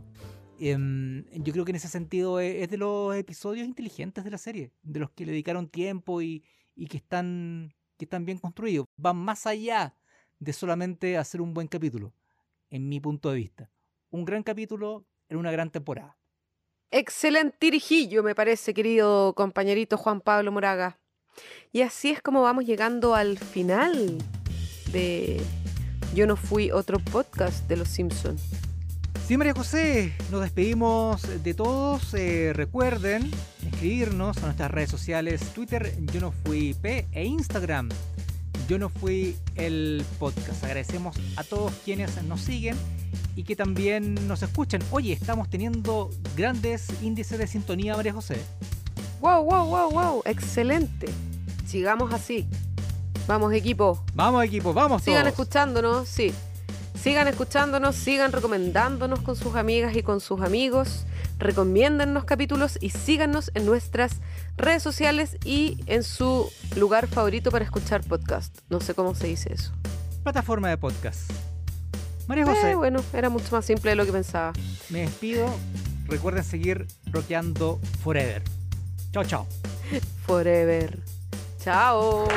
Em, yo creo que en ese sentido es, es de los episodios inteligentes de la serie, de los que le dedicaron tiempo y, y que, están, que están bien construidos. Van más allá de solamente hacer un buen capítulo, en mi punto de vista. Un gran capítulo en una gran temporada. Excelente tirijillo, me parece, querido compañerito Juan Pablo Moraga. Y así es como vamos llegando al final de Yo no fui otro podcast de Los Simpsons. Sí, María José, nos despedimos de todos. Eh, recuerden escribirnos a nuestras redes sociales, Twitter, yo no fui P e Instagram. Yo no fui el podcast. Agradecemos a todos quienes nos siguen y que también nos escuchan. Oye, estamos teniendo grandes índices de sintonía, María José. ¡Wow, wow, wow, wow! Excelente. Sigamos así. Vamos, equipo. Vamos, equipo, vamos Sigan todos. escuchándonos, sí. Sigan escuchándonos, sigan recomendándonos con sus amigas y con sus amigos. Recomiéndennos capítulos y síganos en nuestras redes sociales y en su lugar favorito para escuchar podcast. No sé cómo se dice eso. Plataforma de podcast. María Eh, José, bueno, era mucho más simple de lo que pensaba. me despido. Recuerden seguir rockeando forever. Chao, chao. Forever. Chao.